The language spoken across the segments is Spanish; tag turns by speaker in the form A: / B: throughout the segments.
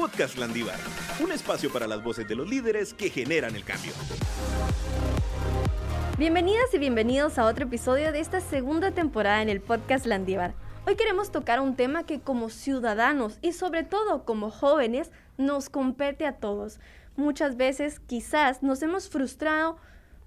A: Podcast Landívar, un espacio para las voces de los líderes que generan el cambio.
B: Bienvenidas y bienvenidos a otro episodio de esta segunda temporada en el Podcast Landívar. Hoy queremos tocar un tema que como ciudadanos y sobre todo como jóvenes nos compete a todos. Muchas veces quizás nos hemos frustrado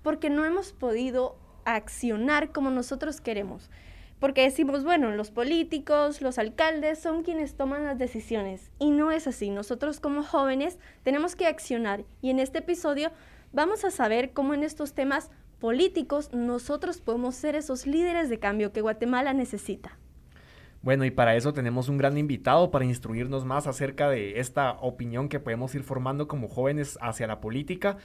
B: porque no hemos podido accionar como nosotros queremos. Porque decimos, bueno, los políticos, los alcaldes son quienes toman las decisiones. Y no es así. Nosotros como jóvenes tenemos que accionar. Y en este episodio vamos a saber cómo en estos temas políticos nosotros podemos ser esos líderes de cambio que Guatemala necesita.
C: Bueno, y para eso tenemos un gran invitado para instruirnos más acerca de esta opinión que podemos ir formando como jóvenes hacia la política.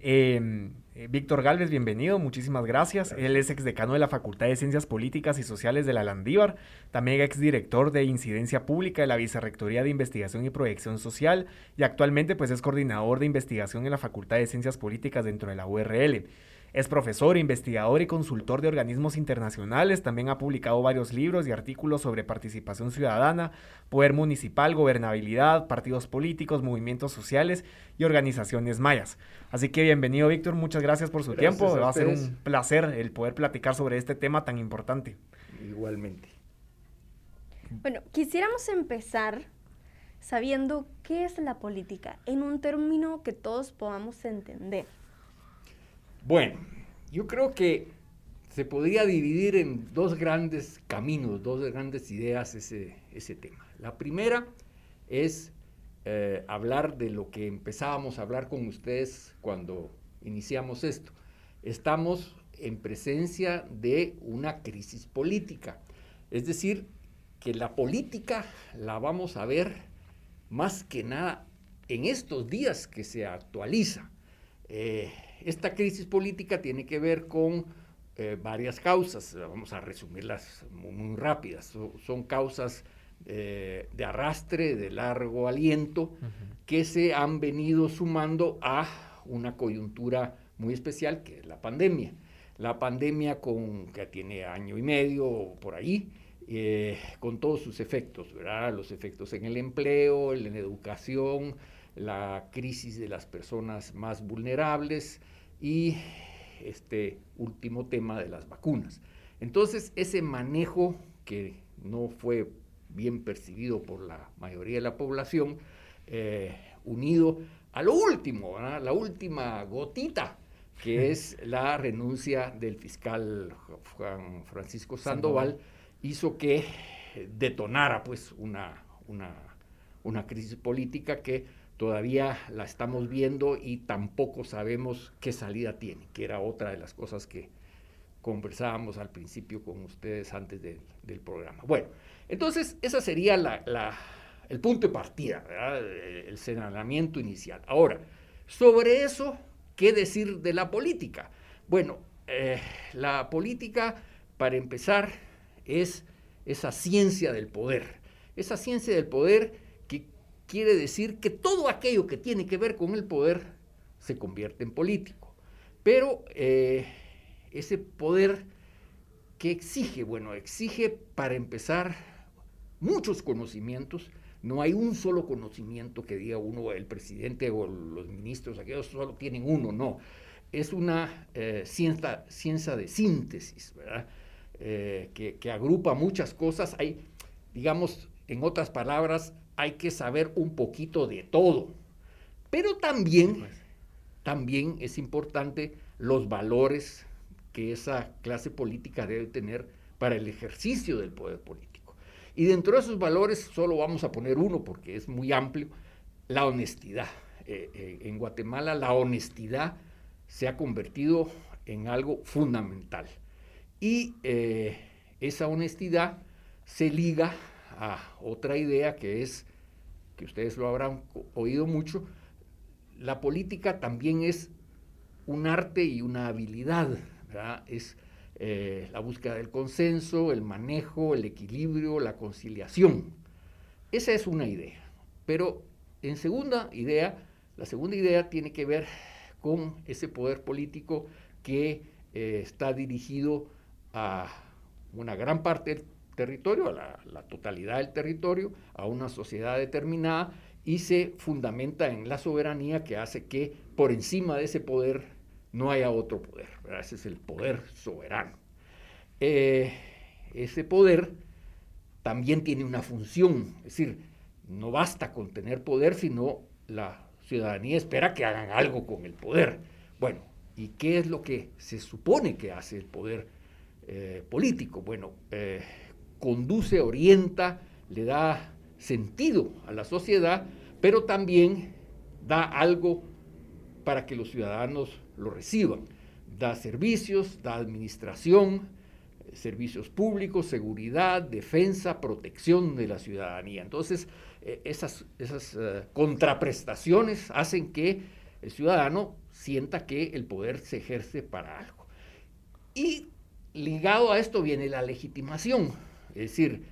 C: Em, eh, Víctor Galvez, bienvenido, muchísimas gracias. Él es exdecano de la Facultad de Ciencias Políticas y Sociales de la Landívar, también exdirector de Incidencia Pública de la Vicerrectoría de Investigación y Proyección Social y actualmente pues es coordinador de investigación en la Facultad de Ciencias Políticas dentro de la URL. Es profesor, investigador y consultor de organismos internacionales. También ha publicado varios libros y artículos sobre participación ciudadana, poder municipal, gobernabilidad, partidos políticos, movimientos sociales y organizaciones mayas. Así que bienvenido, Víctor. Muchas gracias por su tiempo. Va a ser un placer el poder platicar sobre este tema tan importante.
D: Igualmente.
B: Bueno, quisiéramos empezar sabiendo qué es la política en un término que todos podamos entender.
D: Bueno, yo creo que se podría dividir en dos grandes caminos, dos grandes ideas ese, ese tema. La primera es eh, hablar de lo que empezábamos a hablar con ustedes cuando iniciamos esto. Estamos en presencia de una crisis política. Es decir, que la política la vamos a ver más que nada en estos días que se actualiza. Eh, esta crisis política tiene que ver con eh, varias causas, vamos a resumirlas muy, rápidas. son causas eh, de arrastre, de largo aliento, que se han venido sumando a una coyuntura muy especial que es la pandemia. La pandemia con, que tiene año y medio por ahí, eh, con todos sus efectos, ¿verdad? Los efectos en el empleo, en la educación, la crisis de las personas más vulnerables y este último tema de las vacunas. Entonces, ese manejo que no fue bien percibido por la mayoría de la población, eh, unido a lo último, la última gotita, que es la renuncia del fiscal Juan Francisco Sandoval, hizo que detonara pues una, una, una crisis política que todavía la estamos viendo y tampoco sabemos qué salida tiene, que era otra de las cosas que conversábamos al principio con ustedes antes del programa. Bueno, entonces ese sería el punto de partida, el señalamiento inicial. Ahora, sobre eso, ¿qué decir de la política? Bueno, eh, la política, para empezar, es esa ciencia del poder. Esa ciencia del poder quiere decir que todo aquello que tiene que ver con el poder se convierte en político. Pero eh, ese poder que exige, bueno, exige para empezar muchos conocimientos. No hay un solo conocimiento que diga uno, el presidente o los ministros, aquellos solo tienen uno, no. Es una eh, ciencia, ciencia, de síntesis, ¿verdad? Eh, que, que agrupa muchas cosas. Hay, digamos, en otras palabras, hay que saber un poquito de todo. Pero también, pues. también es importante los valores que esa clase política debe tener para el ejercicio del poder político. Y dentro de esos valores solo vamos a poner uno porque es muy amplio, la honestidad. Eh, eh, en Guatemala la honestidad se ha convertido en algo fundamental. Y eh, esa honestidad se liga a otra idea que es, que ustedes lo habrán oído mucho, la política también es un arte y una habilidad, es eh, la búsqueda del consenso, el manejo, el equilibrio, la conciliación. Esa es una idea. Pero en segunda idea, la segunda idea tiene que ver con ese poder político que eh, está dirigido a una gran parte territorio, a la, totalidad del territorio, a una sociedad determinada y se fundamenta en la soberanía que hace que por encima de ese poder no haya otro poder. Ese es el poder soberano. Eh, ese poder también tiene una función, es decir, no basta con tener poder, sino la ciudadanía espera que hagan algo con el poder. Bueno, ¿y qué es lo que se supone que hace el poder eh, político? Bueno, eh, conduce, orienta, le da sentido a la sociedad, pero también da algo para que los ciudadanos lo reciban. Da servicios, da administración, servicios públicos, seguridad, defensa, protección de la ciudadanía. Entonces, eh, esas, esas eh, contraprestaciones hacen que el ciudadano sienta que el poder se ejerce para algo. Y ligado a esto viene la legitimación, es decir,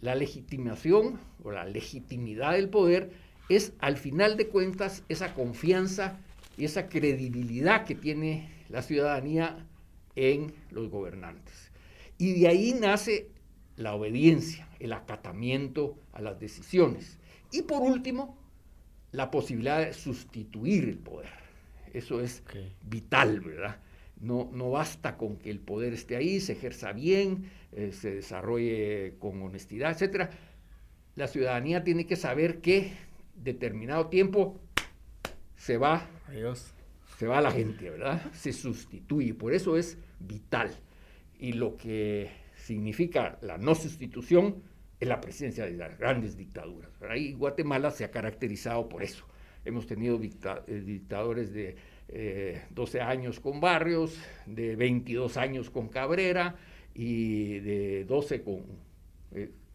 D: la legitimación o la legitimidad del poder es al final de cuentas esa confianza y esa credibilidad que tiene la ciudadanía en los gobernantes. Y de ahí nace la obediencia, el acatamiento a las decisiones. Y por último, la posibilidad de sustituir el poder. Eso es vital, ¿verdad? No, no, basta con que el poder esté ahí, se ejerza bien, eh, se desarrolle con honestidad, etc. La ciudadanía tiene que saber que determinado tiempo se va, se va la gente, ¿verdad? Se sustituye, por eso es vital. Y lo que significa la no sustitución es la presencia de las grandes dictaduras. Ahí Guatemala se ha caracterizado por eso. Hemos tenido eh, dictadores de 12 eh, años con Barrios, de 22 años con Cabrera y de 12 con,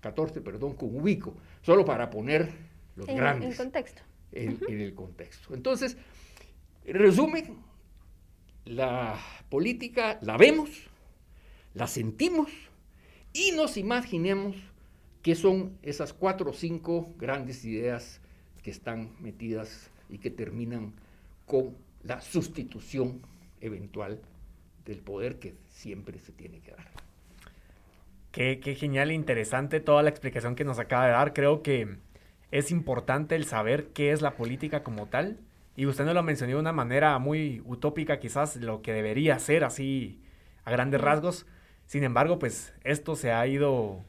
D: 14, eh, perdón, con Ubico, solo para poner los grandes.
B: En contexto.
D: En, en el contexto. Entonces, en resumen, la política la vemos, la sentimos y nos imaginemos qué son esas cuatro o cinco grandes ideas que están metidas y que terminan con la sustitución eventual del poder que siempre se tiene que dar.
C: Qué, qué, genial e interesante toda la explicación que nos acaba de dar. Creo que es importante el saber qué es la política como tal. Y usted nos lo mencionó de una manera muy utópica, quizás lo que debería ser así a grandes rasgos. Sin embargo, pues esto se ha ido...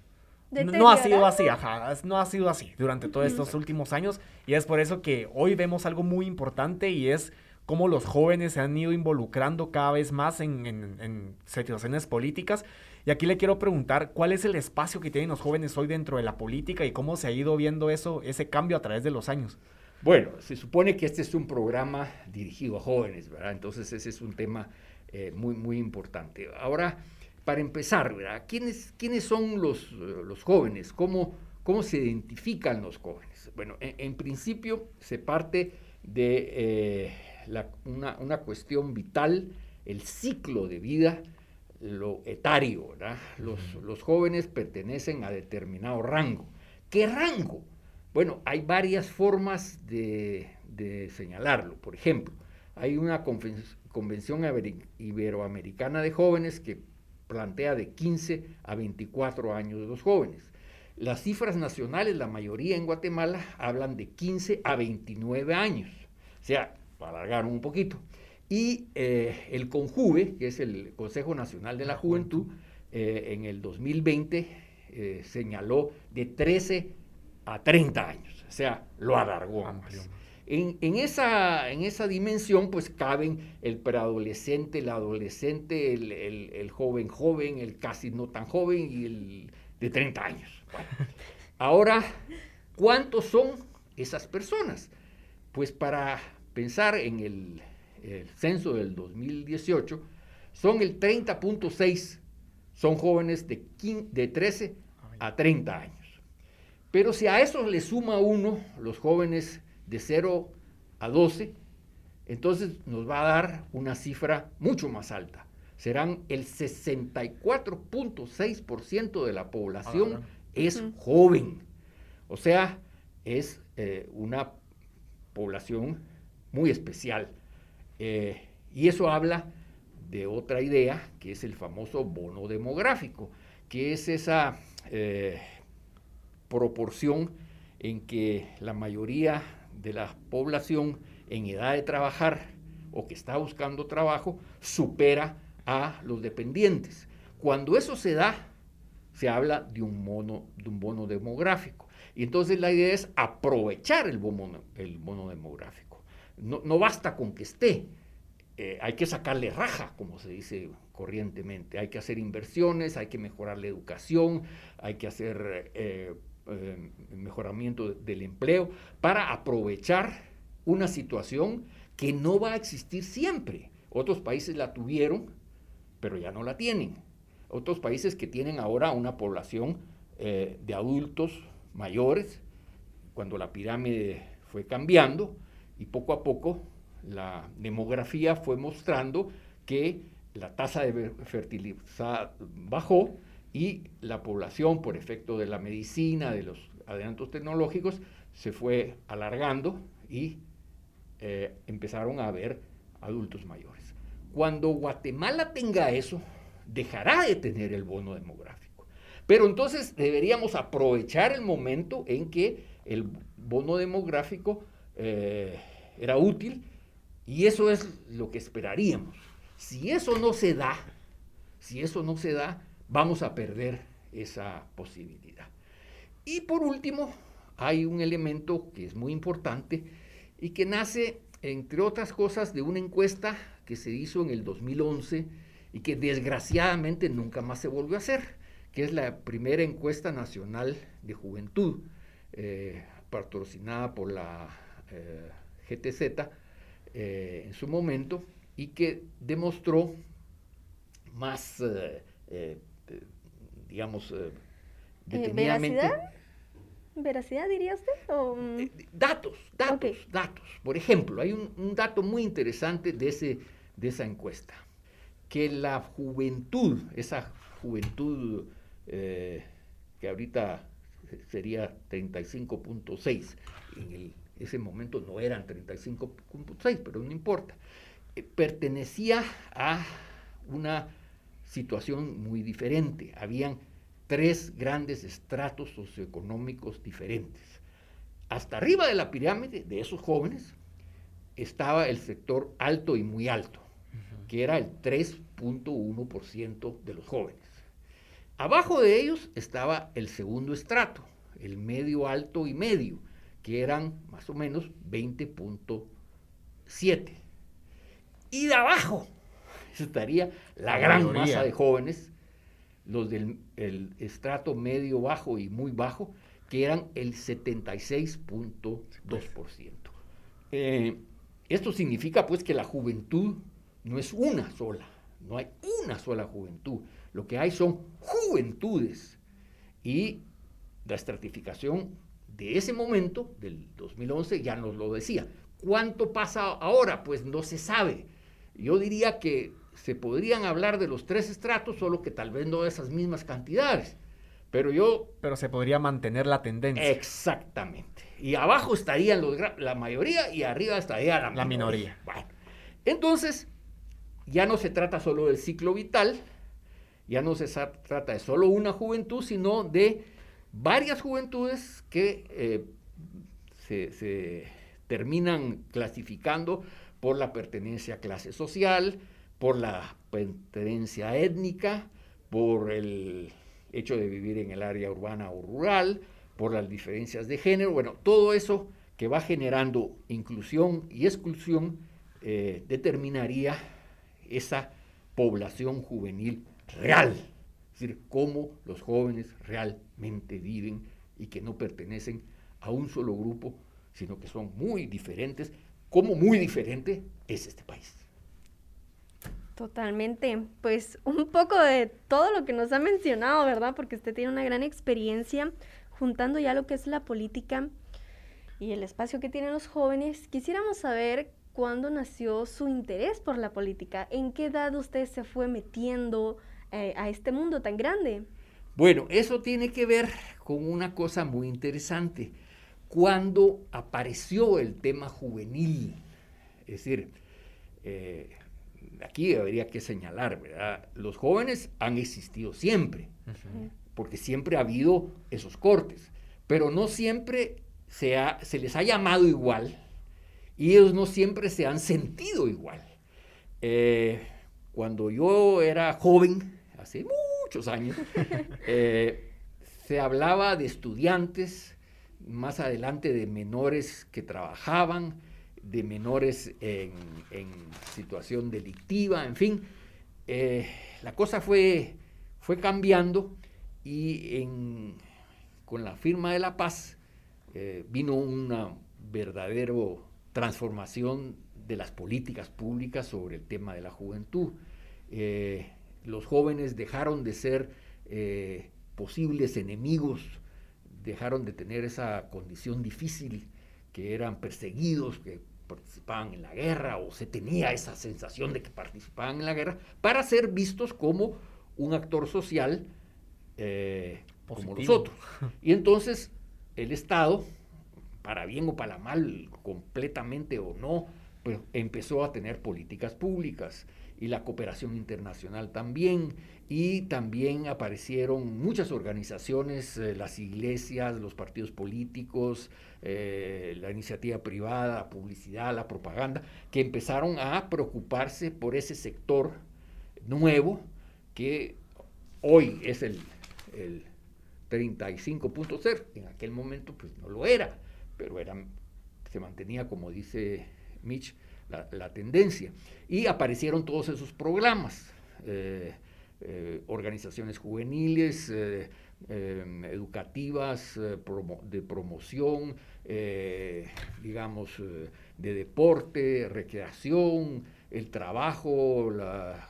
C: No ha sido así, ajá, no ha sido así durante todos estos últimos años y es por eso que hoy vemos algo muy importante y es cómo los jóvenes se han ido involucrando cada vez más en, situaciones políticas. Y aquí le quiero preguntar, ¿cuál es el espacio que tienen los jóvenes hoy dentro de la política y cómo se ha ido viendo eso, ese cambio a través de los años?
D: Bueno, se supone que este es un programa dirigido a jóvenes, ¿verdad? Entonces ese es un tema eh, muy, muy importante. Ahora, para empezar, ¿verdad? ¿Quiénes, quiénes son los, los jóvenes? ¿Cómo, ¿Cómo se identifican los jóvenes? Bueno, en, principio se parte de eh, una, una, cuestión vital, el ciclo de vida, lo etario, ¿verdad? Los, los jóvenes pertenecen a determinado rango. ¿Qué rango? Bueno, hay varias formas de, de señalarlo. Por ejemplo, hay una convención iberoamericana de jóvenes que plantea de 15 a 24 años de los jóvenes. Las cifras nacionales, la mayoría en Guatemala, hablan de 15 a 29 años, o sea, para alargar un poquito. Y eh, el CONJUVE, que es el Consejo Nacional de la Juventud, eh, en el 2020 eh, señaló de 13 a 30 años, o sea, lo alargó más. En, esa, en esa dimensión, pues caben el preadolescente, el adolescente, el, joven joven, el casi no tan joven y el de 30 años. ahora, ¿cuántos son esas personas? Pues para pensar en el, censo del 2018, son el 30.6, son jóvenes de, de 13 a 30 años. Pero si a eso le suma uno los jóvenes de 0 a 12, entonces nos va a dar una cifra mucho más alta. Serán el 64.6% de la población es joven. O sea, es eh, una población muy especial. Eh, y eso habla de otra idea, que es el famoso bono demográfico, que es esa eh, proporción en que la mayoría de la población en edad de trabajar o que está buscando trabajo supera a los dependientes. Cuando eso se da, se habla de un, de un bono demográfico. Y entonces la idea es aprovechar el bono, el bono demográfico. No, no basta con que esté, eh, hay que sacarle raja, como se dice corrientemente. Hay que hacer inversiones, hay que mejorar la educación, hay que hacer eh, eh, mejoramiento del empleo para aprovechar una situación que no va a existir siempre. Otros países la tuvieron, pero ya no la tienen. Otros países que tienen ahora una población de adultos mayores, cuando la pirámide fue cambiando y poco a poco la demografía fue mostrando que la tasa de fertilidad bajó y la población, por efecto de la medicina, de los adelantos tecnológicos, se fue alargando y eh, empezaron a haber adultos mayores. Cuando Guatemala tenga eso, dejará de tener el bono demográfico. Pero entonces deberíamos aprovechar el momento en que el bono demográfico eh, era útil y eso es lo que esperaríamos. Si eso no se da, si eso no se da, vamos a perder esa posibilidad. Y por último, hay un elemento que es muy importante y que nace, entre otras cosas, de una encuesta que se hizo en el 2011 y que desgraciadamente nunca más se volvió a hacer, que es la primera encuesta nacional de juventud, eh, patrocinada por la eh, GTZ, eh, en su momento y que demostró más, eh, digamos,
B: detenidamente... ¿Veracidad? ¿Veracidad diría usted?
D: Mm? datos, datos, datos. Por ejemplo, hay un, dato muy interesante de, ese, de esa encuesta, que la juventud, esa juventud que ahorita sería 35.6 en el ese momento no eran 35.6, pero no importa, eh, pertenecía a una situación muy diferente. Habían tres grandes estratos socioeconómicos diferentes. Hasta arriba de la pirámide de esos jóvenes estaba el sector alto y muy alto, que era el 3.1% de los jóvenes. Abajo de ellos estaba el segundo estrato, el medio alto y medio, que eran más o menos 20.7. Y de abajo estaría la, gran masa de jóvenes, los del estrato medio bajo y muy bajo, que eran el 76.2%. Eh, esto significa pues que la juventud no es una sola, no hay una sola juventud, lo que hay son juventudes y la estratificación de ese momento, del 2011, ya nos lo decía. ¿Cuánto pasa ahora? Pues no se sabe. Yo diría que se podrían hablar de los tres estratos, solo que tal vez no de esas mismas cantidades. Pero yo...
C: Pero se podría mantener la tendencia.
D: Exactamente. Y abajo estarían los, la mayoría y arriba estaría la,
C: la minoría.
D: Bueno, entonces, ya no se trata solo del ciclo vital, ya no se trata de solo una juventud, sino de varias juventudes que eh, se, terminan clasificando por la pertenencia a clase social, por la pertenencia étnica, por el hecho de vivir en el área urbana o rural, por las diferencias de género, bueno, todo eso que va generando inclusión y exclusión eh, determinaría esa población juvenil real, es decir, cómo los jóvenes realmente viven y que no pertenecen a un solo grupo, sino que son muy diferentes. Cómo muy diferente es este país.
B: Totalmente. Pues un poco de todo lo que nos ha mencionado, ¿verdad? Porque usted tiene una gran experiencia juntando ya lo que es la política y el espacio que tienen los jóvenes. Quisiéramos saber cuándo nació su interés por la política, en qué edad usted se fue metiendo, eh, a este mundo tan grande.
D: Bueno, eso tiene que ver con una cosa muy interesante. Cuando apareció el tema juvenil, es decir, eh, aquí habría que señalar, ¿verdad? Los jóvenes han existido siempre, porque siempre ha habido esos cortes, pero no siempre se, se les ha llamado igual y ellos no siempre se han sentido igual. Eh, cuando yo era joven, hace muchos años, eh, se hablaba de estudiantes, más adelante de menores que trabajaban, de menores en, situación delictiva, en fin. Eh, la cosa fue, fue cambiando y con la firma de la paz vino una verdadera transformación de las políticas públicas sobre el tema de la juventud. Eh, los jóvenes dejaron de ser eh, posibles enemigos, dejaron de tener esa condición difícil, que eran perseguidos, que participaban en la guerra o se tenía esa sensación de que participaban en la guerra, para ser vistos como un actor social eh, como los otros. Y entonces el Estado, para bien o para mal, completamente o no, pues empezó a tener políticas públicas y la cooperación internacional también, y también aparecieron muchas organizaciones, eh, las iglesias, los partidos políticos, eh, la iniciativa privada, la publicidad, la propaganda, que empezaron a preocuparse por ese sector nuevo que hoy es el, el 35.0, en aquel momento pues no lo era, pero era, se mantenía, como dice Mitch, la, tendencia. Y aparecieron todos esos programas, eh, eh, organizaciones juveniles, eh, educativas, de promoción, digamos, de deporte, recreación, el trabajo, las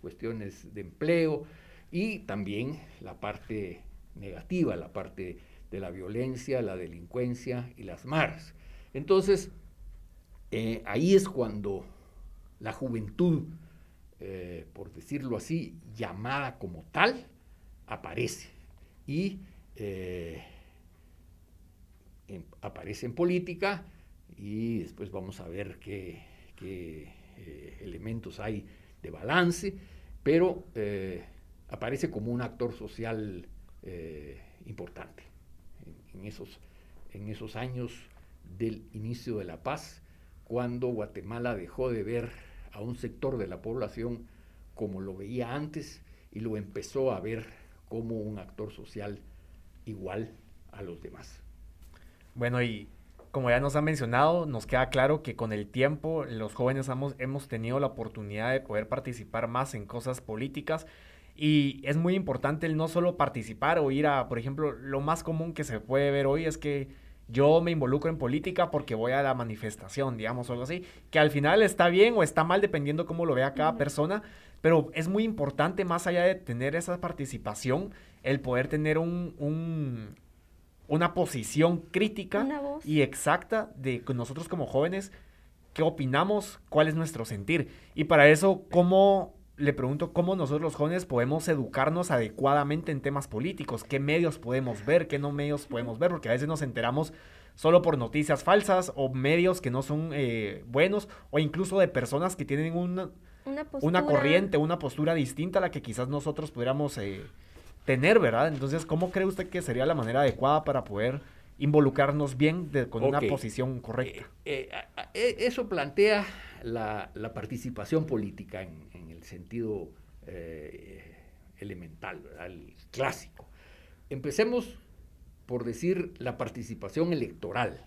D: cuestiones de empleo y también la parte negativa, la parte de la violencia, la delincuencia y las maras. Entonces, eh, ahí es cuando la juventud, eh, por decirlo así, llamada como tal, aparece. Y eh, aparece en política y después vamos a ver qué, elementos hay de balance, pero aparece como un actor social importante en, esos, en esos años del inicio de la paz cuando Guatemala dejó de ver a un sector de la población como lo veía antes y lo empezó a ver como un actor social igual a los demás.
C: Bueno, y como ya nos ha mencionado, nos queda claro que con el tiempo los jóvenes hemos, hemos tenido la oportunidad de poder participar más en cosas políticas y es muy importante el no solo participar o ir a, por ejemplo, lo más común que se puede ver hoy es que yo me involucro en política porque voy a la manifestación, digamos, o algo así, que al final está bien o está mal dependiendo cómo lo vea cada persona, pero es muy importante más allá de tener esa participación, el poder tener un, una posición crítica y exacta de nosotros como jóvenes, qué opinamos, cuál es nuestro sentir. Y para eso, ¿cómo le pregunto cómo nosotros los jóvenes podemos educarnos adecuadamente en temas políticos, qué medios podemos ver, qué no medios podemos ver, porque a veces nos enteramos solo por noticias falsas o medios que no son eh, buenos o incluso de personas que tienen una, una, corriente, una postura distinta a la que quizás nosotros pudiéramos eh, tener, ¿verdad? Entonces, ¿cómo cree usted que sería la manera adecuada para poder involucrarnos bien con una posición correcta?
D: Eh, eso plantea la, participación política en, sentido eh, elemental, el clásico. Empecemos por decir la participación electoral.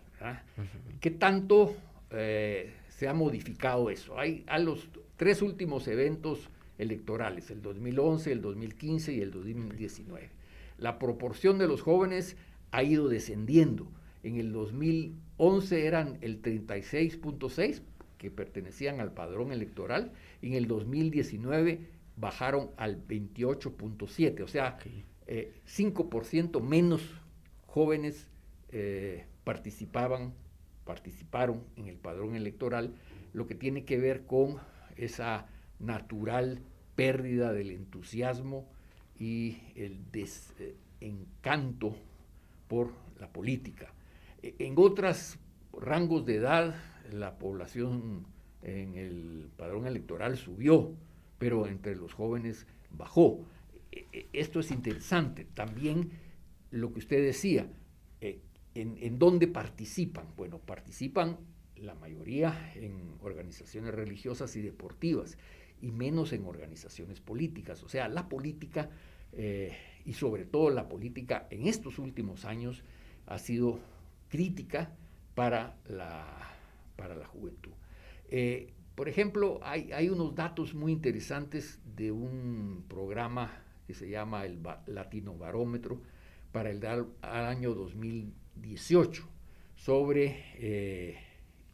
D: ¿Qué tanto eh, se ha modificado eso? Hay a los tres últimos eventos electorales, el 2011, el 2015 y el 2019. La proporción de los jóvenes ha ido descendiendo. En el 2011 eran el 36.6 que pertenecían al padrón electoral en el 2019 bajaron al 28.7, o sea, 5% eh, menos jóvenes eh, participaban, participaron en el padrón electoral, lo que tiene que ver con esa natural pérdida del entusiasmo y el desencanto por la política. E, en otros rangos de edad, la población en el padrón electoral subió, pero entre los jóvenes bajó. E, e, esto es interesante. También lo que usted decía, eh, en, dónde participan. Bueno, participan la mayoría en organizaciones religiosas y deportivas y menos en organizaciones políticas. O sea, la política eh, y sobre todo la política en estos últimos años ha sido crítica para la, para la juventud. Eh, por ejemplo, hay, unos datos muy interesantes de un programa que se llama el Latino Barómetro para el año 2018 sobre eh,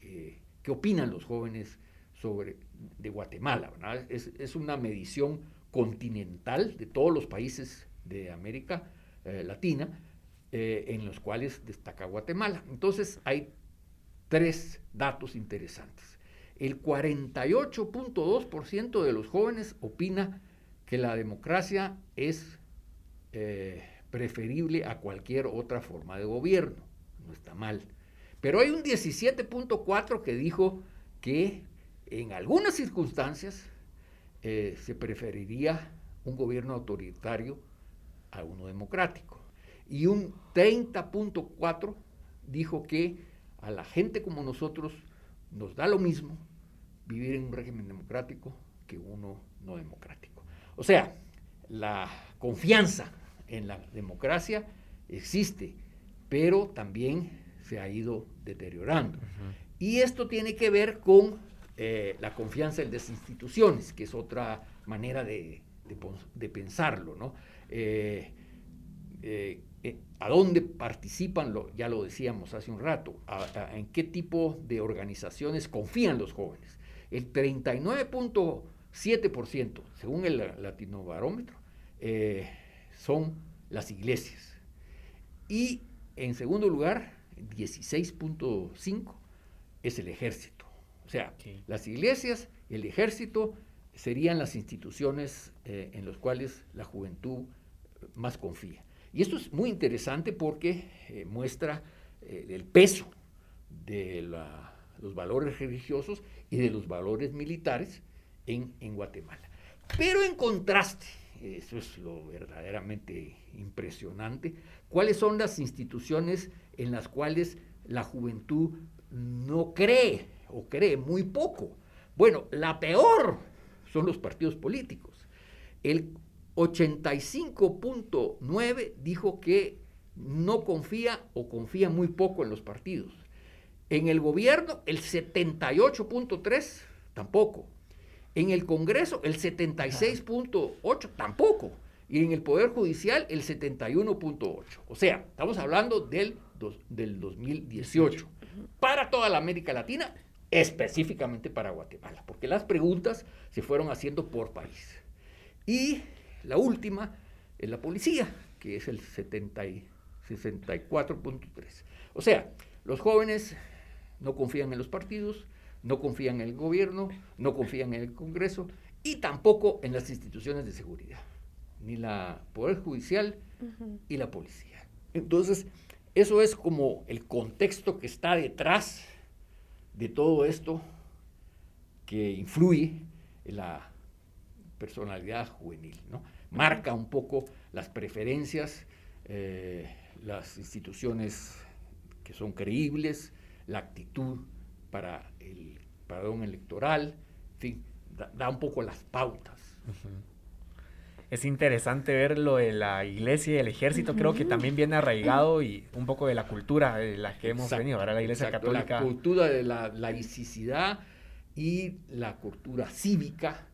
D: eh, qué opinan los jóvenes sobre, de Guatemala. Es, es, una medición continental de todos los países de América Latina en los cuales destaca Guatemala. Entonces hay tres datos interesantes. El 48.2% de los jóvenes opina que la democracia es eh, preferible a cualquier otra forma de gobierno. No está mal. Pero hay un 17.4% que dijo que en algunas circunstancias eh, se preferiría un gobierno autoritario a uno democrático. Y un 30.4% dijo que a la gente como nosotros nos da lo mismo vivir en un régimen democrático que uno no democrático. O sea, la confianza en la democracia existe, pero también se ha ido deteriorando. Y esto tiene que ver con eh, la confianza en las instituciones, que es otra manera de, pensarlo. ¿no? Eh, eh, eh, a dónde participan, ya lo decíamos hace un rato, en qué tipo de organizaciones confían los jóvenes. El 39.7%, según el Latino Barómetro, eh, son las iglesias. Y en segundo lugar, 16.5% es el ejército. O sea, las iglesias, el ejército serían las instituciones eh, en las cuales la juventud más confía. Y esto es muy interesante porque eh, muestra eh, el peso de los valores religiosos y de los valores militares en, en Guatemala. Pero en contraste, eso es lo verdaderamente impresionante, cuáles son las instituciones en las cuales la juventud no cree o cree muy poco. Bueno, la peor son los partidos políticos. El 85.9 dijo que no confía o confía muy poco en los partidos. En el gobierno, el 78.3 tampoco. En el Congreso, el 76.8 tampoco. Y en el Poder Judicial, el 71.8. O sea, estamos hablando del, del 2018. Para toda la América Latina, específicamente para Guatemala, porque las preguntas se fueron haciendo por país. Y la última es la policía, que es el 64.3. O sea, los jóvenes no confían en los partidos, no confían en el gobierno, no confían en el Congreso y tampoco en las instituciones de seguridad, ni la Poder Judicial y la policía. Entonces, eso es como el contexto que está detrás de todo esto que influye en la personalidad juvenil, ¿no? Marca un poco las preferencias, eh, las instituciones que son creíbles, la actitud para el padrón electoral, en fin, da, un poco las pautas.
C: Es interesante ver lo de la iglesia y el ejército, creo que también viene arraigado y un poco de la cultura de la que hemos venido, ahora la iglesia católica.
D: La cultura de la laicidad y la cultura cívica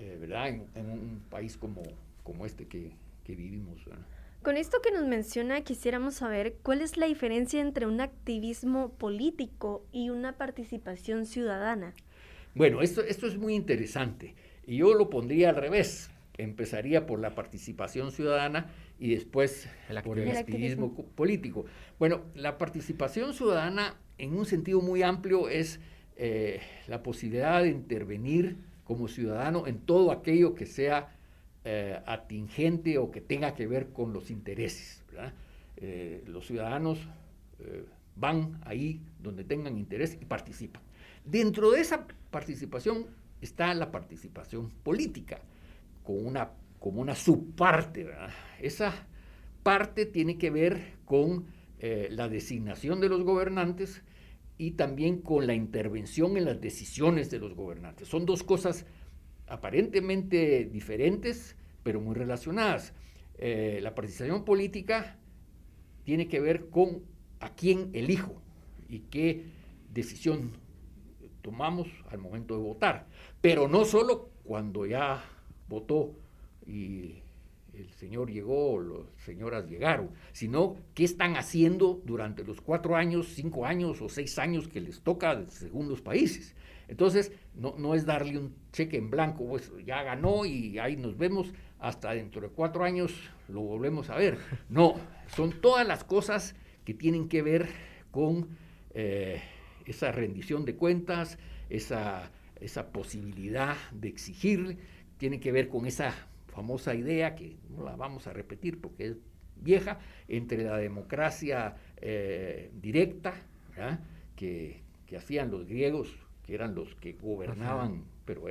D: eh, ¿verdad? En, un país como, como este que, que vivimos.
B: Con esto que nos menciona, quisiéramos saber cuál es la diferencia entre un activismo político y una participación ciudadana.
D: Bueno, esto, esto es muy interesante y yo lo pondría al revés. Empezaría por la participación ciudadana y después por el, activismo, político. Bueno, la participación ciudadana en un sentido muy amplio es eh, la posibilidad de intervenir como ciudadano en todo aquello que sea eh, atingente o que tenga que ver con los intereses. Eh, los ciudadanos eh, van ahí donde tengan interés y participan. Dentro de esa participación está la participación política, con una, como una subparte. Esa parte tiene que ver con la designación de los gobernantes y también con la intervención en las decisiones de los gobernantes. Son dos cosas aparentemente diferentes, pero muy relacionadas. Eh, la participación política tiene que ver con a quién elijo y qué decisión tomamos al momento de votar, pero no solo cuando ya votó y el señor llegó o las señoras llegaron, sino qué están haciendo durante los cuatro años, cinco años o seis años que les toca según los países. Entonces, no, no es darle un cheque en blanco, pues ya ganó y ahí nos vemos, hasta dentro de cuatro años lo volvemos a ver. No, son todas las cosas que tienen que ver con eh, esa rendición de cuentas, esa, esa posibilidad de exigir, tiene que ver con esa famosa idea, que no la vamos a repetir porque es vieja, entre la democracia eh, directa, que, hacían los griegos, que eran los que gobernaban, pero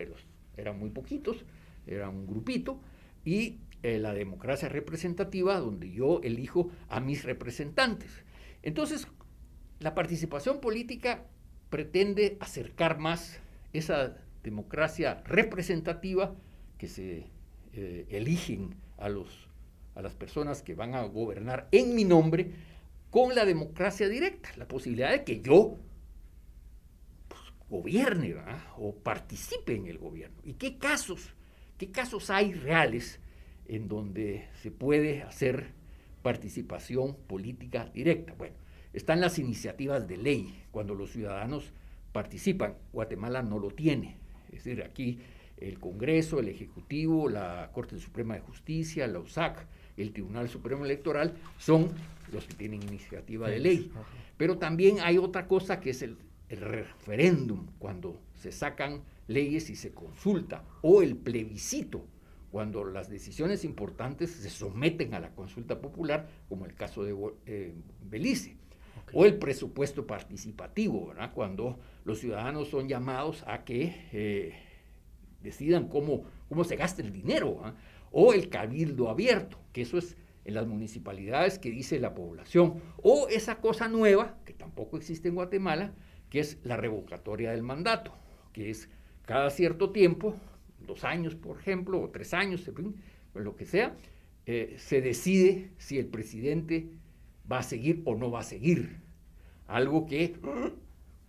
D: eran muy poquitos, era un grupito, y eh, la democracia representativa, donde yo elijo a mis representantes. Entonces, la participación política pretende acercar más esa democracia representativa que se eh, eligen a, los, a las personas que van a gobernar en mi nombre con la democracia directa, la posibilidad de que yo pues, gobierne o participe en el gobierno. ¿Y qué casos, qué casos hay reales en donde se puede hacer participación política directa? Bueno, están las iniciativas de ley, cuando los ciudadanos participan. Guatemala no lo tiene. Es decir, aquí el Congreso, el Ejecutivo, la Corte Suprema de Justicia, la USAC, el Tribunal Supremo Electoral, son los que tienen iniciativa de ley. Pero también hay otra cosa que es el, referéndum, cuando se sacan leyes y se consulta, o el plebiscito, cuando las decisiones importantes se someten a la consulta popular, como el caso de eh, Belice, o el presupuesto participativo, ¿verdad? cuando los ciudadanos son llamados a que eh, decidan cómo, cómo se gasta el dinero, ¿ah? o el cabildo abierto, que eso es en las municipalidades que dice la población, o esa cosa nueva, que tampoco existe en Guatemala, que es la revocatoria del mandato, que es cada cierto tiempo, dos años por ejemplo, o tres años, lo que sea, eh, se decide si el presidente va a seguir o no va a seguir. Algo que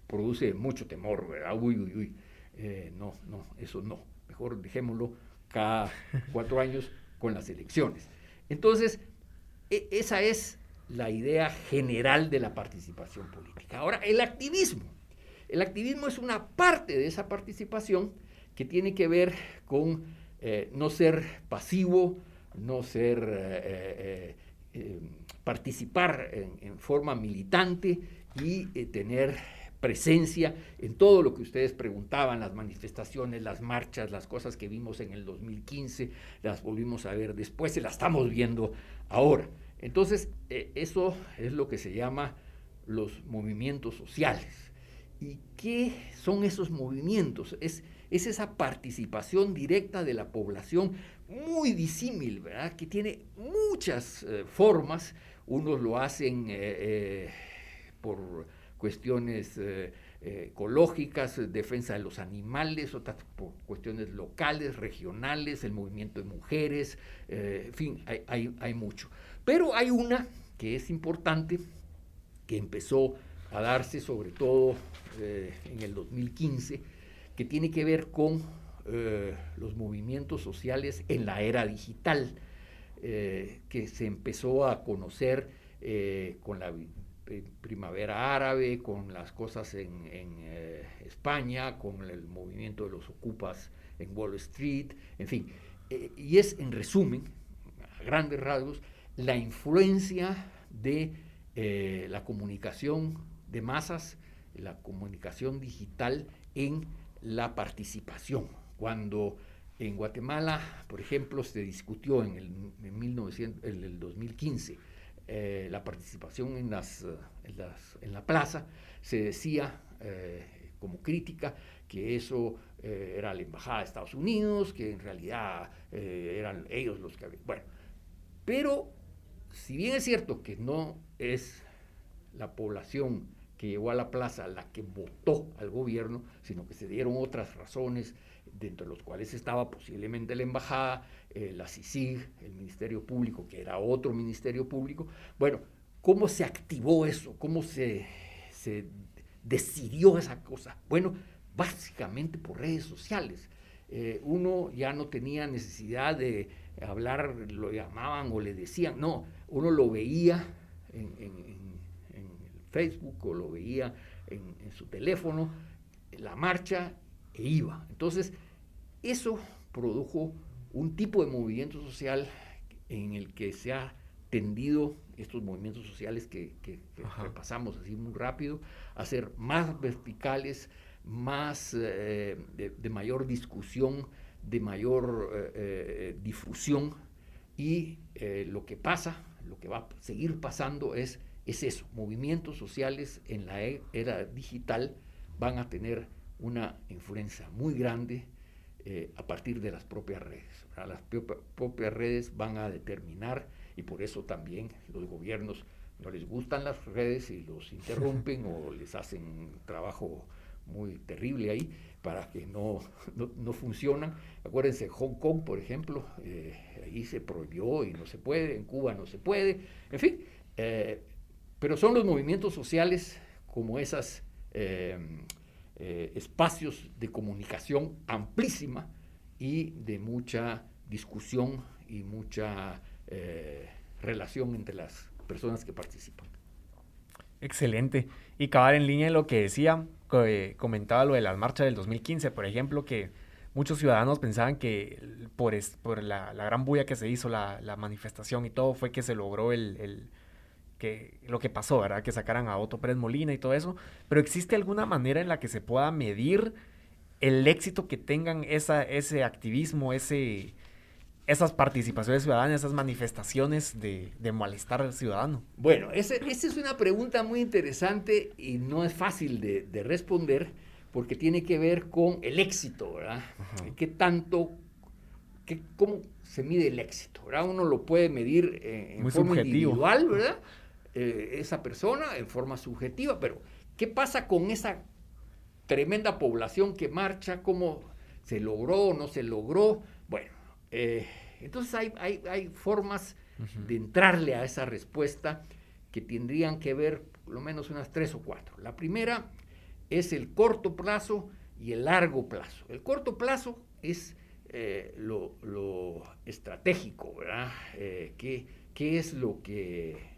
D: produce mucho temor, ¿verdad? Uy, uy, uy. Eh, no, no, eso no. Mejor dejémoslo cada cuatro años con las elecciones. Entonces, e, esa es la idea general de la participación política. Ahora, el activismo. El activismo es una parte de esa participación que tiene que ver con eh, no ser pasivo, no ser, eh, participar en, forma militante y tener presencia en todo lo que ustedes preguntaban, las manifestaciones, las marchas, las cosas que vimos en el 2015, las volvimos a ver después y las estamos viendo ahora. Entonces, eh, eso es lo que se llama los movimientos sociales. ¿Y qué son esos movimientos? Es, es esa participación directa de la población muy disímil, ¿verdad? Que tiene muchas eh, formas. Unos lo hacen eh, por cuestiones eh, eh, ecológicas, defensa de los animales, otras cuestiones locales, regionales, el movimiento de mujeres, eh, en fin, hay, hay, mucho. Pero hay una que es importante, que empezó a darse sobre todo en el 2015, que tiene que ver con los movimientos sociales en la era digital, que se empezó a conocer con la primavera árabe, con las cosas en, eh, España, con el movimiento de los ocupas en Wall Street, en fin. Eh, y es, en resumen, a grandes rasgos, la influencia de eh, la comunicación de masas, la comunicación digital en la participación. Cuando en Guatemala, por ejemplo, se discutió en el, en 1900, en el 2015 eh, la participación en, las, en, la plaza, se decía eh, como crítica que eso eh, era la embajada de Estados Unidos, que en realidad eran ellos los que habían. Bueno, pero si bien es cierto que no es la población que llegó a la plaza la que votó al gobierno, sino que se dieron otras razones, dentro de los cuales estaba posiblemente la embajada, eh, la CICIG, el Ministerio Público, que era otro Ministerio Público. Bueno, ¿cómo se activó eso? ¿Cómo se, decidió esa cosa? Bueno, básicamente por redes sociales. Eh, uno ya no tenía necesidad de hablar, lo llamaban o le decían, no, uno lo veía en, Facebook o lo veía en, en su teléfono, la marcha e iba. Entonces, eso produjo un tipo de movimiento social en el que se ha tendido estos movimientos sociales que, repasamos así muy rápido, a ser más verticales, más eh, de, mayor discusión, de mayor eh, eh, difusión. Y lo que pasa, lo que va a seguir pasando es, es eso, movimientos sociales en la e, era digital van a tener una influencia muy grande a partir de las propias redes. Las propias redes van a determinar y por eso también los gobiernos no les gustan las redes y los interrumpen o les hacen un trabajo muy terrible ahí para que no, no, funcionan. Acuérdense, Hong Kong, por ejemplo, eh, ahí se prohibió y no se puede, en Cuba no se puede, en fin, eh, pero son los movimientos sociales como esos eh, espacios de comunicación amplísima y de mucha discusión y mucha relación entre las personas que participan.
C: Excelente. Y acabar en línea en lo que decía, que comentaba lo de las marchas del 2015, por ejemplo, que muchos ciudadanos pensaban que por la, gran bulla que se hizo, la, manifestación y todo, fue que se logró el, que, lo que pasó, ¿verdad? Que sacaran a Otto Pérez Molina y todo eso. Pero ¿existe alguna manera en la que se pueda medir el éxito que tengan esa, ese activismo, ese, esas participaciones ciudadanas, esas manifestaciones de, malestar ciudadano?
D: Bueno, esa es una pregunta muy interesante y no es fácil de, responder porque tiene que ver con el éxito, ¿verdad? ¿Qué tanto, qué, cómo se mide el éxito? ¿verdad? Uno lo puede medir eh, en forma individual, ¿verdad? Eh, esa persona en forma subjetiva, pero ¿qué pasa con esa tremenda población que marcha? ¿Cómo se logró o no se logró? Bueno, eh, entonces hay, formas de entrarle a esa respuesta que tendrían que ver por lo menos unas tres o cuatro. La primera es el corto plazo y el largo plazo. El corto plazo es eh, lo, estratégico, ¿verdad? Eh, ¿qué, es lo que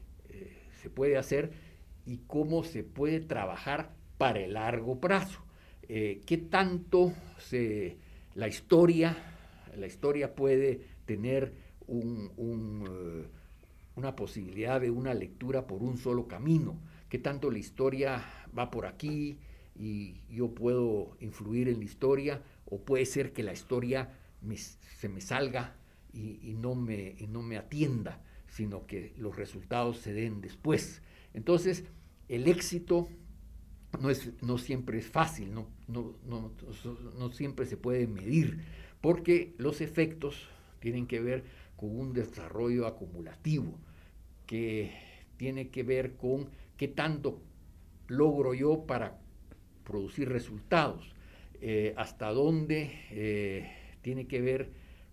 D: se puede hacer y cómo se puede trabajar para el largo plazo? ¿Qué tanto se, la historia la historia puede tener eh, una posibilidad de una lectura por un solo camino, que tanto la historia va por aquí y yo puedo influir en la historia, o puede ser que la historia se me salga y, no me, no me atienda, sino que los resultados se den después. Entonces, el éxito no, es, no siempre es fácil, no, no, no siempre se puede medir porque los efectos tienen que ver con un desarrollo acumulativo, que tiene que ver con qué tanto logro yo para producir resultados, eh, hasta dónde eh, tiene que ver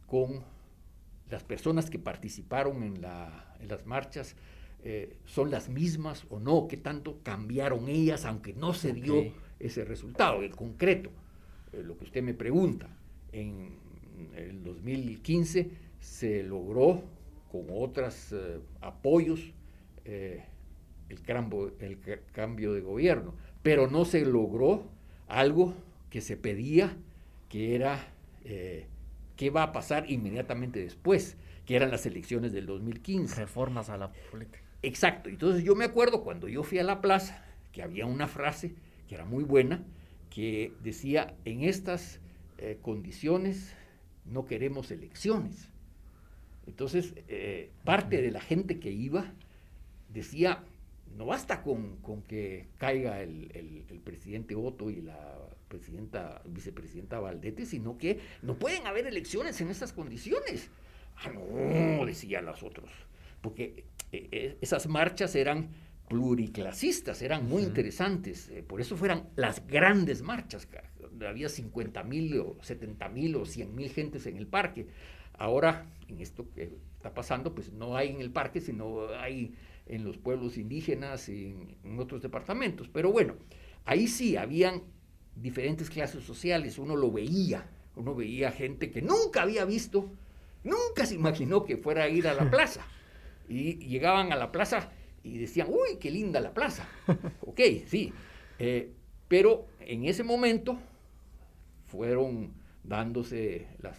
D: con las personas que participaron en, las marchas, eh, son las mismas o no, qué tanto cambiaron ellas, aunque no se dio ese resultado, en concreto, lo que usted me pregunta en el 2015 se logró con otros eh, apoyos eh, el, cambio, de gobierno, pero no se logró algo que se pedía, que era eh, qué va a pasar inmediatamente después, que eran las elecciones del 2015.
C: Reformas a la política.
D: Exacto. Entonces yo me acuerdo cuando yo fui a la plaza, que había una frase que era muy buena, que decía, en estas condiciones no queremos elecciones. Entonces, eh, parte de la gente que iba decía, no basta con, que caiga el, presidente Otto y la presidenta, vicepresidenta Valdete, sino que no pueden haber elecciones en estas condiciones. Ah, no, decían los otros, porque eh, eh, esas marchas eran pluriclasistas, eran muy interesantes, eh, por eso fueran las grandes marchas, había 50 mil o 70 mil o 100 mil gentes en el parque. Ahora, en esto que está pasando, pues no hay en el parque, sino hay en los pueblos indígenas y en, otros departamentos. Pero bueno, ahí sí habían diferentes clases sociales, uno lo veía, uno veía gente que nunca había visto, nunca se imaginó que fuera a ir a la plaza. Y llegaban a la plaza y decían, uy, qué linda la plaza. ok, sí. Eh, pero en ese momento fueron dándose las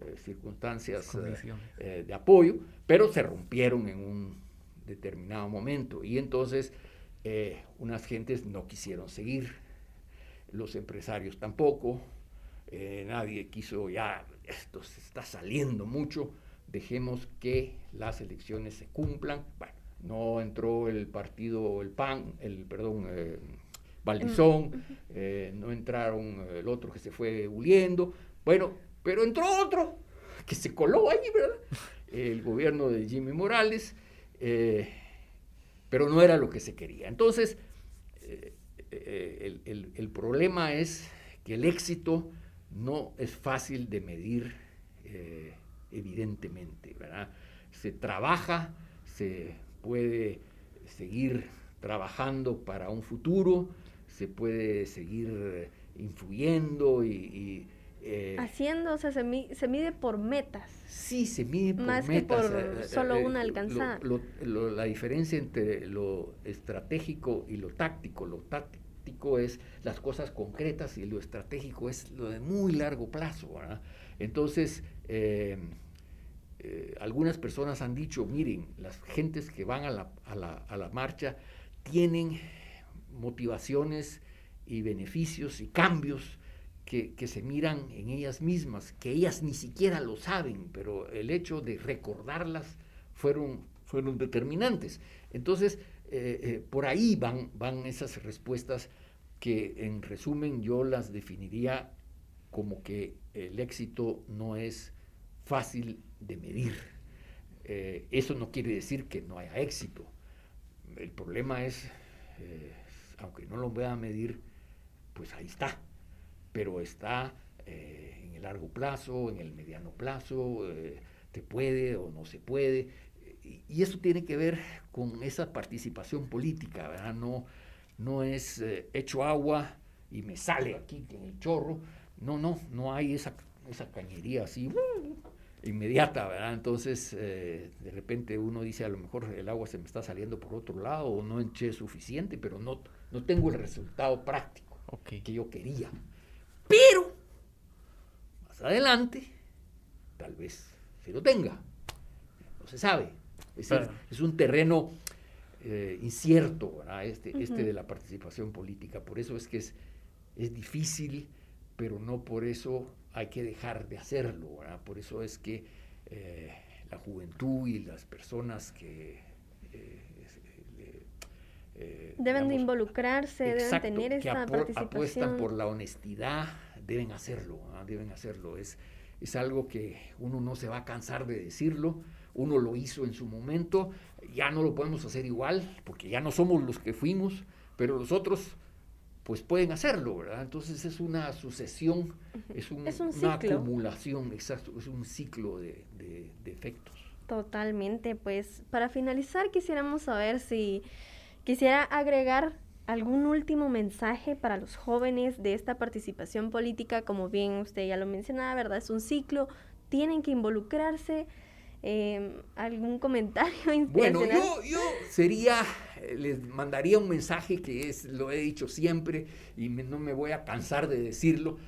D: eh, circunstancias eh, de apoyo, pero se rompieron en un determinado momento. Y entonces unas gentes no quisieron seguir, los empresarios tampoco, nadie quiso ya, esto se está saliendo mucho, dejemos que las elecciones se cumplan. Bueno, no entró el partido, el PAN, el, perdón, eh, Valdizón, eh, no entraron el otro que se fue huyendo, bueno, pero entró otro que se coló ahí, ¿verdad? El gobierno de Jimmy Morales, eh, pero no era lo que se quería. Entonces, el, el, problema es que el éxito no es fácil de medir, evidentemente, ¿verdad? Se trabaja, se puede seguir trabajando para un futuro, se puede seguir influyendo y...
B: Eh, Haciendo, o sea, se, mide por metas.
D: Sí, se mide por
B: Más
D: metas.
B: que por eh, solo una alcanzada.
D: la diferencia entre lo estratégico y lo táctico. Lo táctico es las cosas concretas y lo estratégico es lo de muy largo plazo. Entonces, eh, eh, algunas personas han dicho, miren, las gentes que van a la, marcha tienen motivaciones y beneficios y cambios que, se miran en ellas mismas, que ellas ni siquiera lo saben, pero el hecho de recordarlas fueron, fueron determinantes. Entonces, eh, eh, por ahí van, van esas respuestas que en resumen yo las definiría como que el éxito no es fácil de medir. Eh, eso no quiere decir que no haya éxito. El problema es, aunque no lo voy a medir, pues ahí está. Pero está en el largo plazo, en el mediano plazo, te puede o no se puede. Y, eso tiene que ver con esa participación política, ¿verdad? No, no es hecho agua y me sale aquí en el chorro. No, no, no hay esa, esa cañería así inmediata, ¿verdad? Entonces, eh, de repente uno dice, a lo mejor el agua se me está saliendo por otro lado o no enché suficiente, pero no, no tengo el resultado práctico que yo quería. Pero, más adelante, tal vez se lo tenga. No se sabe. Es, decir, es un terreno eh, incierto, ¿verdad? Este, este de la participación política. Por eso es que es, es difícil, pero no por eso hay que dejar de hacerlo. Por eso es que eh, la juventud y las personas que... Eh,
B: eh, deben de involucrarse, deben tener esa participación.
D: apuestan por la honestidad, deben hacerlo, deben hacerlo. Es, es algo que uno no se va a cansar de decirlo, uno lo hizo en su momento, ya no lo podemos hacer igual, porque ya no somos los que fuimos, pero los otros pues pueden hacerlo, ¿verdad? Entonces es una sucesión, es, un, una acumulación, exacto, es un ciclo de, efectos.
B: Totalmente, pues para finalizar quisiéramos saber si quisiera agregar algún último mensaje para los jóvenes de esta participación política, como bien usted ya lo mencionaba, ¿verdad? Es un ciclo, tienen que involucrarse. Em, ¿Algún comentario
D: Bueno, yo, yo sería les mandaría un mensaje que es, lo he dicho siempre y no me voy a cansar de decirlo,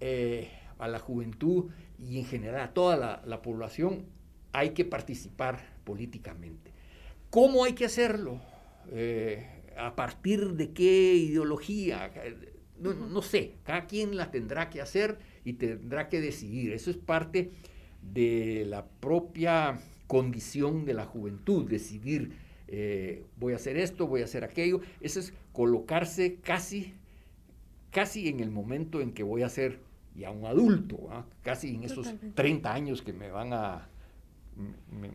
D: eh, a la juventud y en general a toda la, población, hay que participar políticamente. ¿Cómo hay que hacerlo? Eh, ¿A partir de qué ideología? No, no, sé, cada quien la tendrá que hacer y tendrá que decidir. Eso es parte de la propia condición de la juventud, decidir eh, voy a hacer esto, voy a hacer aquello. Eso es colocarse casi, casi en el momento en que voy a ser ya un adulto, ¿ah? casi en esos 30 años que me van a,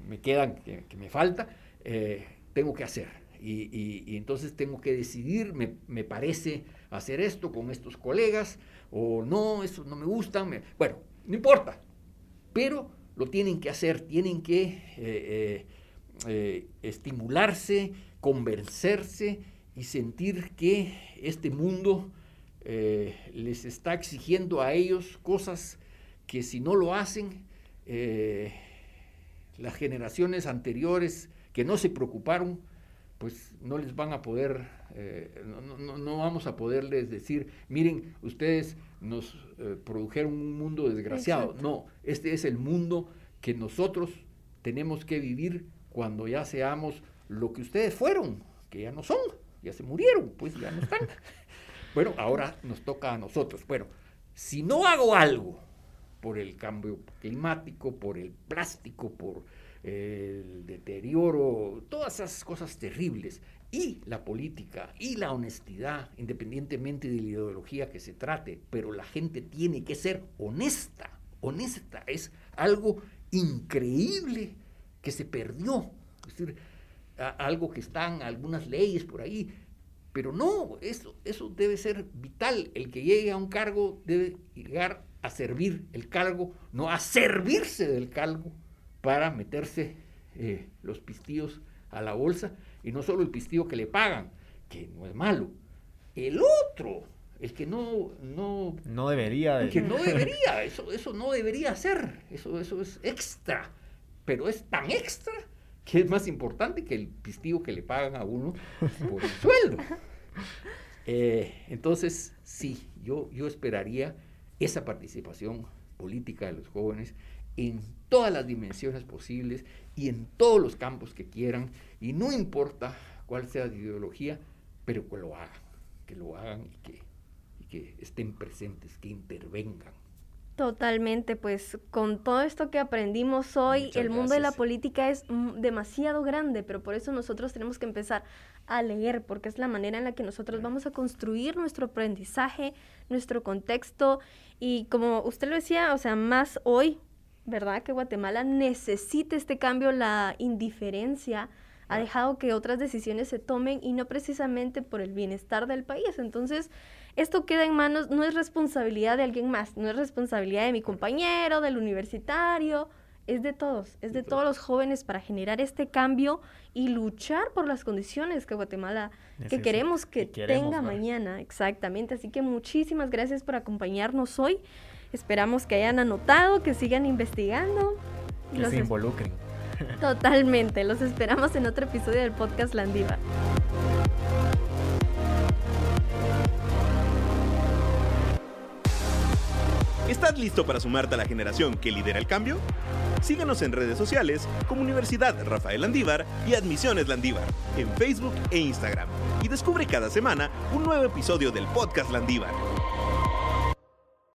D: me, quedan, que, me falta, eh, tengo que hacer. y, entonces tengo que decidir, me, me, parece hacer esto con estos colegas, o no, eso no me gusta, bueno, no importa, pero lo tienen que hacer, tienen que eh, eh, eh, estimularse, convencerse y sentir que este mundo les está exigiendo a ellos cosas que si no lo hacen, las generaciones anteriores que no se preocuparon, pues no les van a poder, no, vamos a poderles decir, miren, ustedes nos eh, produjeron un mundo desgraciado. No, este es el mundo que nosotros tenemos que vivir cuando ya seamos lo que ustedes fueron, que ya no son, ya se murieron, pues ya no están. bueno, ahora nos toca a nosotros. Bueno, si no hago algo por el cambio climático, por el plástico, por el deterioro, todas esas cosas terribles, y la política y la honestidad, independientemente de la ideología que se trate, pero la gente tiene que ser honesta, honesta, es algo increíble que se perdió, es decir, algo que están algunas leyes por ahí, pero no, eso, eso debe ser vital, el que llegue a un cargo debe llegar a servir el cargo, no a servirse del cargo para meterse eh, los pistillos a la bolsa y no solo el pistillo que le pagan, que no es malo, el otro, el que no... No,
C: no debería.
D: Que no debería, eso, eso no debería ser, eso, eso es extra, pero es tan extra que es más importante que el pistillo que le pagan a uno por el sueldo. Eh, entonces, sí, yo, yo esperaría esa participación política de los jóvenes en todas las dimensiones posibles y en todos los campos que quieran, y no importa cuál sea la ideología, pero que lo hagan, que lo hagan y que, que estén presentes, que intervengan.
B: Totalmente, pues con todo esto que aprendimos hoy, el mundo de la política es demasiado grande, pero por eso nosotros tenemos que empezar a leer, porque es la manera en la que nosotros vamos a construir nuestro aprendizaje, nuestro contexto, y como usted lo decía, o sea, más hoy ¿verdad? Que Guatemala necesita este cambio, la indiferencia ha dejado que otras decisiones se tomen y no precisamente por el bienestar del país. Entonces, esto queda en manos, no es responsabilidad de alguien más, no es responsabilidad de mi compañero, del universitario, es de todos, es de todos los jóvenes para generar este cambio y luchar por las condiciones que Guatemala, que queremos que tenga mañana, exactamente. Así que muchísimas gracias por acompañarnos hoy. Esperamos que hayan anotado, que sigan investigando.
C: Que se involucren.
B: Totalmente. Los esperamos en otro episodio del podcast Landiva.
A: ¿Estás listo para sumarte a la generación que lidera el cambio? Síguenos en redes sociales como Universidad Rafael Landívar y Admisiones Landívar en Facebook e Instagram y descubre cada semana un nuevo episodio del podcast Landívar.